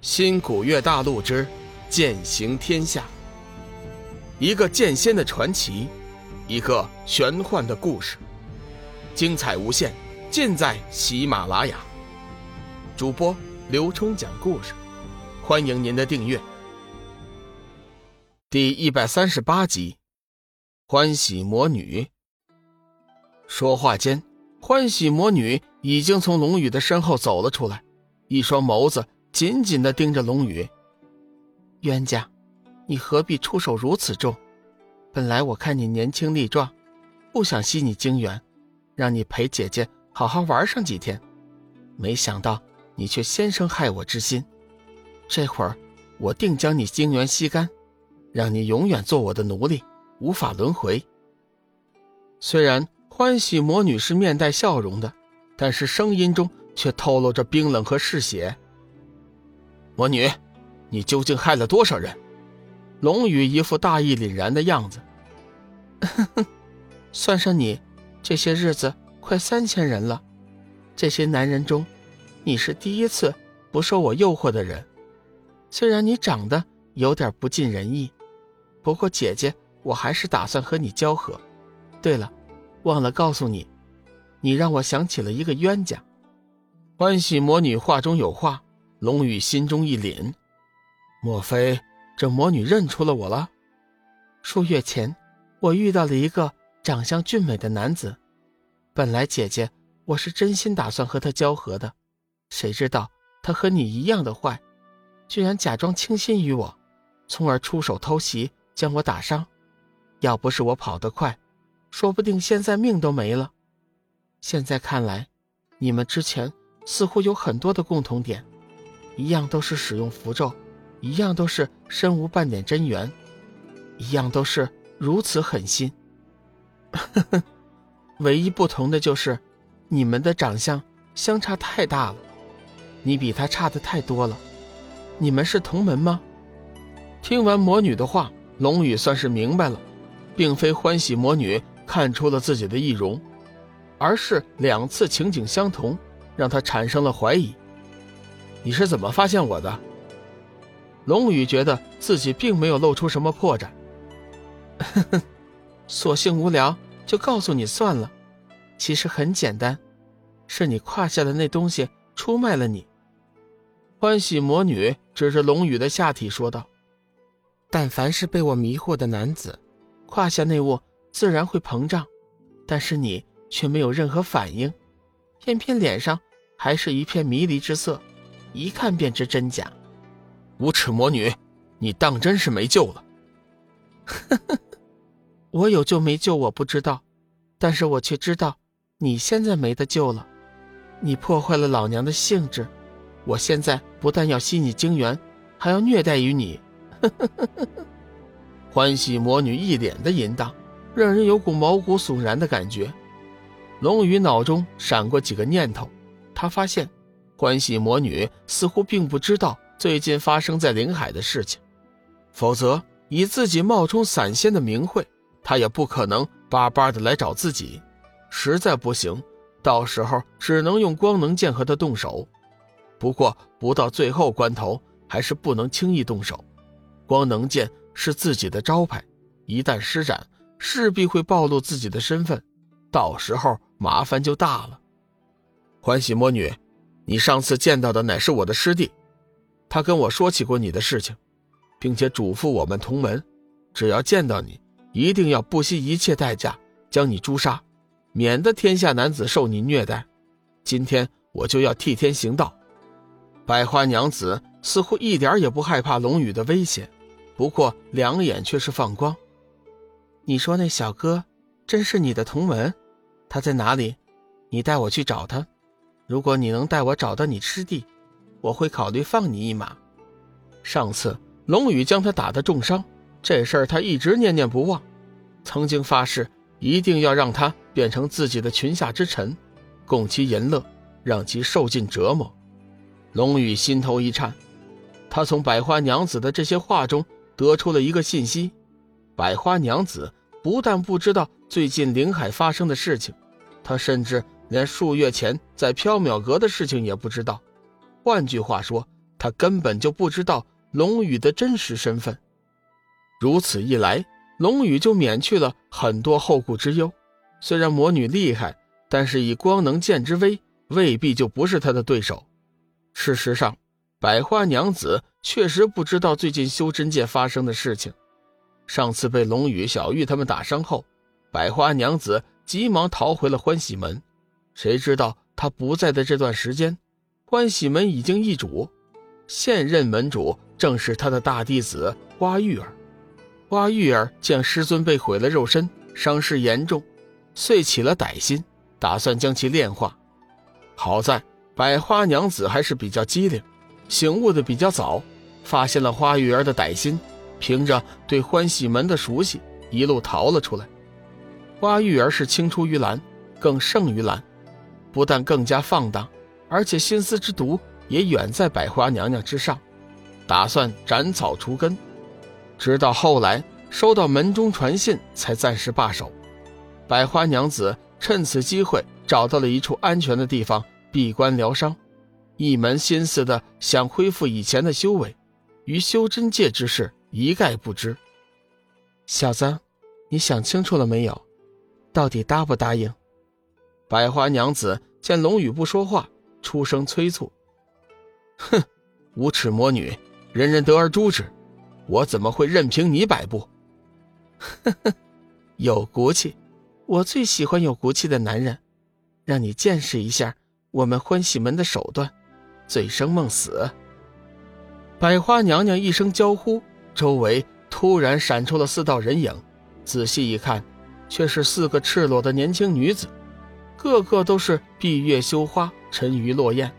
新古月大陆之剑行天下，一个剑仙的传奇，一个玄幻的故事，精彩无限，尽在喜马拉雅。主播刘冲讲故事，欢迎您的订阅。第一百三十八集，欢喜魔女。说话间，欢喜魔女已经从龙宇的身后走了出来，一双眸子。紧紧的盯着龙宇，冤家，你何必出手如此重？本来我看你年轻力壮，不想吸你精元，让你陪姐姐好好玩上几天。没想到你却先生害我之心，这会儿我定将你精元吸干，让你永远做我的奴隶，无法轮回。虽然欢喜魔女是面带笑容的，但是声音中却透露着冰冷和嗜血。魔女，你究竟害了多少人？龙宇一副大义凛然的样子。算上你，这些日子快三千人了。这些男人中，你是第一次不受我诱惑的人。虽然你长得有点不尽人意，不过姐姐我还是打算和你交合。对了，忘了告诉你，你让我想起了一个冤家。欢喜魔女话中有话。龙宇心中一凛，莫非这魔女认出了我了？数月前，我遇到了一个长相俊美的男子，本来姐姐我是真心打算和他交合的，谁知道他和你一样的坏，居然假装倾心于我，从而出手偷袭，将我打伤。要不是我跑得快，说不定现在命都没了。现在看来，你们之前似乎有很多的共同点。一样都是使用符咒，一样都是身无半点真元，一样都是如此狠心。唯一不同的就是，你们的长相相差太大了，你比他差的太多了。你们是同门吗？听完魔女的话，龙宇算是明白了，并非欢喜魔女看出了自己的易容，而是两次情景相同，让他产生了怀疑。你是怎么发现我的？龙宇觉得自己并没有露出什么破绽，索性无聊，就告诉你算了。其实很简单，是你胯下的那东西出卖了你。欢喜魔女指着龙宇的下体说道：“但凡是被我迷惑的男子，胯下那物自然会膨胀，但是你却没有任何反应，偏偏脸上还是一片迷离之色。”一看便知真假，无耻魔女，你当真是没救了？我有救没救我不知道，但是我却知道，你现在没得救了。你破坏了老娘的兴致，我现在不但要吸你精元，还要虐待于你。欢喜魔女一脸的淫荡，让人有股毛骨悚然的感觉。龙宇脑中闪过几个念头，他发现。欢喜魔女似乎并不知道最近发生在灵海的事情，否则以自己冒充散仙的名讳，她也不可能巴巴的来找自己。实在不行，到时候只能用光能剑和他动手。不过不到最后关头，还是不能轻易动手。光能剑是自己的招牌，一旦施展，势必会暴露自己的身份，到时候麻烦就大了。欢喜魔女。你上次见到的乃是我的师弟，他跟我说起过你的事情，并且嘱咐我们同门，只要见到你，一定要不惜一切代价将你诛杀，免得天下男子受你虐待。今天我就要替天行道。百花娘子似乎一点也不害怕龙宇的威胁，不过两眼却是放光。你说那小哥真是你的同门？他在哪里？你带我去找他。如果你能带我找到你师弟，我会考虑放你一马。上次龙宇将他打得重伤，这事儿他一直念念不忘，曾经发誓一定要让他变成自己的裙下之臣，供其淫乐，让其受尽折磨。龙宇心头一颤，他从百花娘子的这些话中得出了一个信息：百花娘子不但不知道最近灵海发生的事情，她甚至。连数月前在缥缈阁的事情也不知道，换句话说，他根本就不知道龙宇的真实身份。如此一来，龙宇就免去了很多后顾之忧。虽然魔女厉害，但是以光能剑之威，未必就不是他的对手。事实上，百花娘子确实不知道最近修真界发生的事情。上次被龙宇、小玉他们打伤后，百花娘子急忙逃回了欢喜门。谁知道他不在的这段时间，欢喜门已经易主，现任门主正是他的大弟子花玉儿。花玉儿见师尊被毁了肉身，伤势严重，遂起了歹心，打算将其炼化。好在百花娘子还是比较机灵，醒悟的比较早，发现了花玉儿的歹心，凭着对欢喜门的熟悉，一路逃了出来。花玉儿是青出于蓝，更胜于蓝，不但更加放荡，而且心思之毒也远在百花娘娘之上，打算斩草除根。直到后来收到门中传信，才暂时罢手。百花娘子趁此机会找到了一处安全的地方闭关疗伤，一门心思的想恢复以前的修为，与修真界之事一概不知。小子，你想清楚了没有？到底答不答应？百花娘子见龙宇不说话，出声催促：“哼，无耻魔女，人人得而诛之。”我怎么会任凭你摆布？呵呵，有骨气，我最喜欢有骨气的男人。让你见识一下我们欢喜门的手段，醉生梦死。百花娘娘一声娇呼，周围突然闪出了四道人影。仔细一看，却是四个赤裸的年轻女子，个个都是闭月羞花，沉鱼落雁。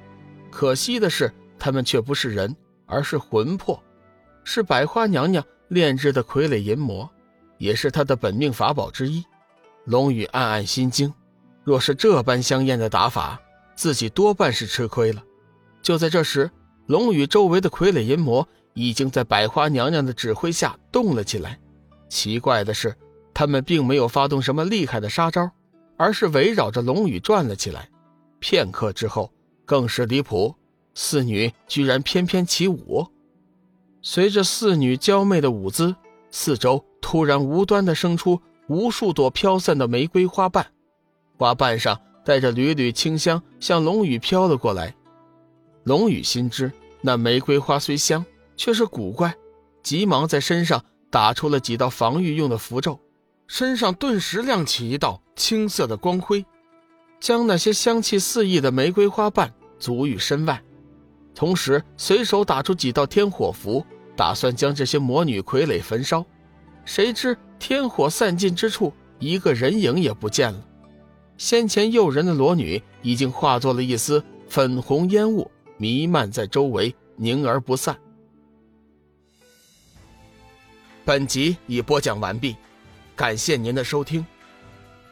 可惜的是，他们却不是人，而是魂魄。是百花娘娘炼制的傀儡银魔，也是她的本命法宝之一。龙宇暗暗心惊，若是这般香艳的打法，自己多半是吃亏了。就在这时，龙宇周围的傀儡银魔已经在百花娘娘的指挥下动了起来。奇怪的是，他们并没有发动什么厉害的杀招，而是围绕着龙宇转了起来。片刻之后，更是离谱，四女居然翩翩起舞。随着四女娇媚的舞姿，四周突然无端的生出无数朵飘散的玫瑰花瓣，花瓣上带着缕缕清香，向龙宇飘了过来。龙宇心知那玫瑰花虽香，却是古怪，急忙在身上打出了几道防御用的符咒，身上顿时亮起一道青色的光辉，将那些香气四溢的玫瑰花瓣足于身外。同时，随手打出几道天火符，打算将这些魔女傀儡焚烧。谁知天火散尽之处，一个人影也不见了。先前诱人的裸女已经化作了一丝粉红烟雾，弥漫在周围，凝而不散。本集已播讲完毕，感谢您的收听。